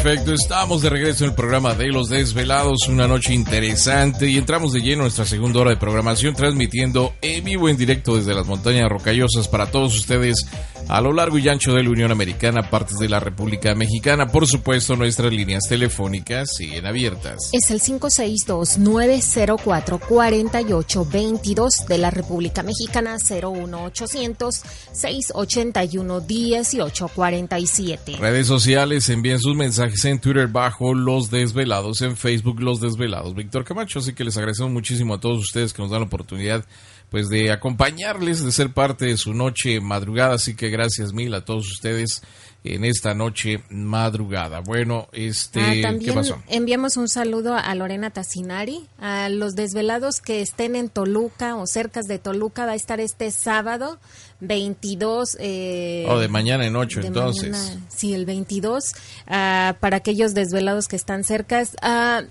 Perfecto, estamos de regreso en el programa de Los Desvelados, una noche interesante y entramos de lleno en nuestra segunda hora de programación transmitiendo en vivo en directo desde las montañas rocallosas para todos ustedes a lo largo y ancho de la Unión Americana, partes de la República Mexicana. Por supuesto, nuestras líneas telefónicas siguen abiertas. Es el 562-904-4822 de la República Mexicana, 01800-681-1847. Redes sociales, envíen sus mensajes en Twitter bajo Los Desvelados, en Facebook Los Desvelados. Víctor Camacho, así que les agradecemos muchísimo a todos ustedes que nos dan la oportunidad pues de acompañarles, de ser parte de su noche madrugada, así que gracias mil a todos ustedes en esta noche madrugada. Bueno, este, Ah, ¿qué pasó? enviamos un saludo a Lorena Tassinari, a los desvelados que estén en Toluca o cercas de Toluca, va a estar este sábado 22. Eh, Oh, de mañana en ocho, de entonces. mañana, sí, el 22, ah, para aquellos desvelados que están cercas. ah,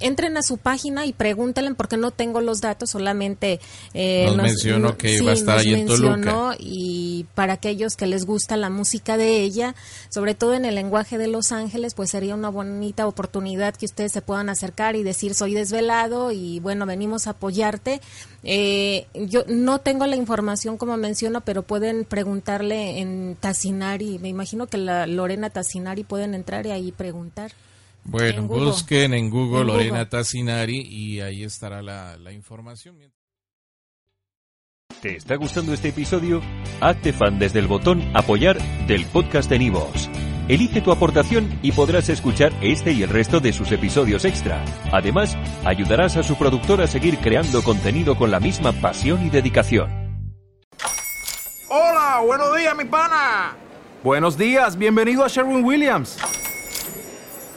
entren a su página y pregúntenle porque no tengo los datos, solamente eh, Nos mencionó que va a estar ahí en Toluca. y para aquellos que les gusta la música de ella, sobre todo en el lenguaje de Los Ángeles, pues sería una bonita oportunidad que ustedes se puedan acercar y decir soy desvelado y bueno, venimos a apoyarte. Eh, yo no tengo la información como menciono, pero pueden preguntarle en Tassinari, me imagino que la Lorena Tassinari pueden entrar y ahí preguntar. Bueno, en busquen en Google En Lorena Google. Tassinari y ahí estará la, la información. ¿Te está gustando este episodio? Hazte fan desde el botón Apoyar del podcast de Nivos. Elige tu aportación y podrás escuchar este y el resto de sus episodios extra. Además, ayudarás a su productor a seguir creando contenido con la misma pasión y dedicación. Hola, buenos días, mi pana. Buenos días, bienvenido a Sherwin Williams.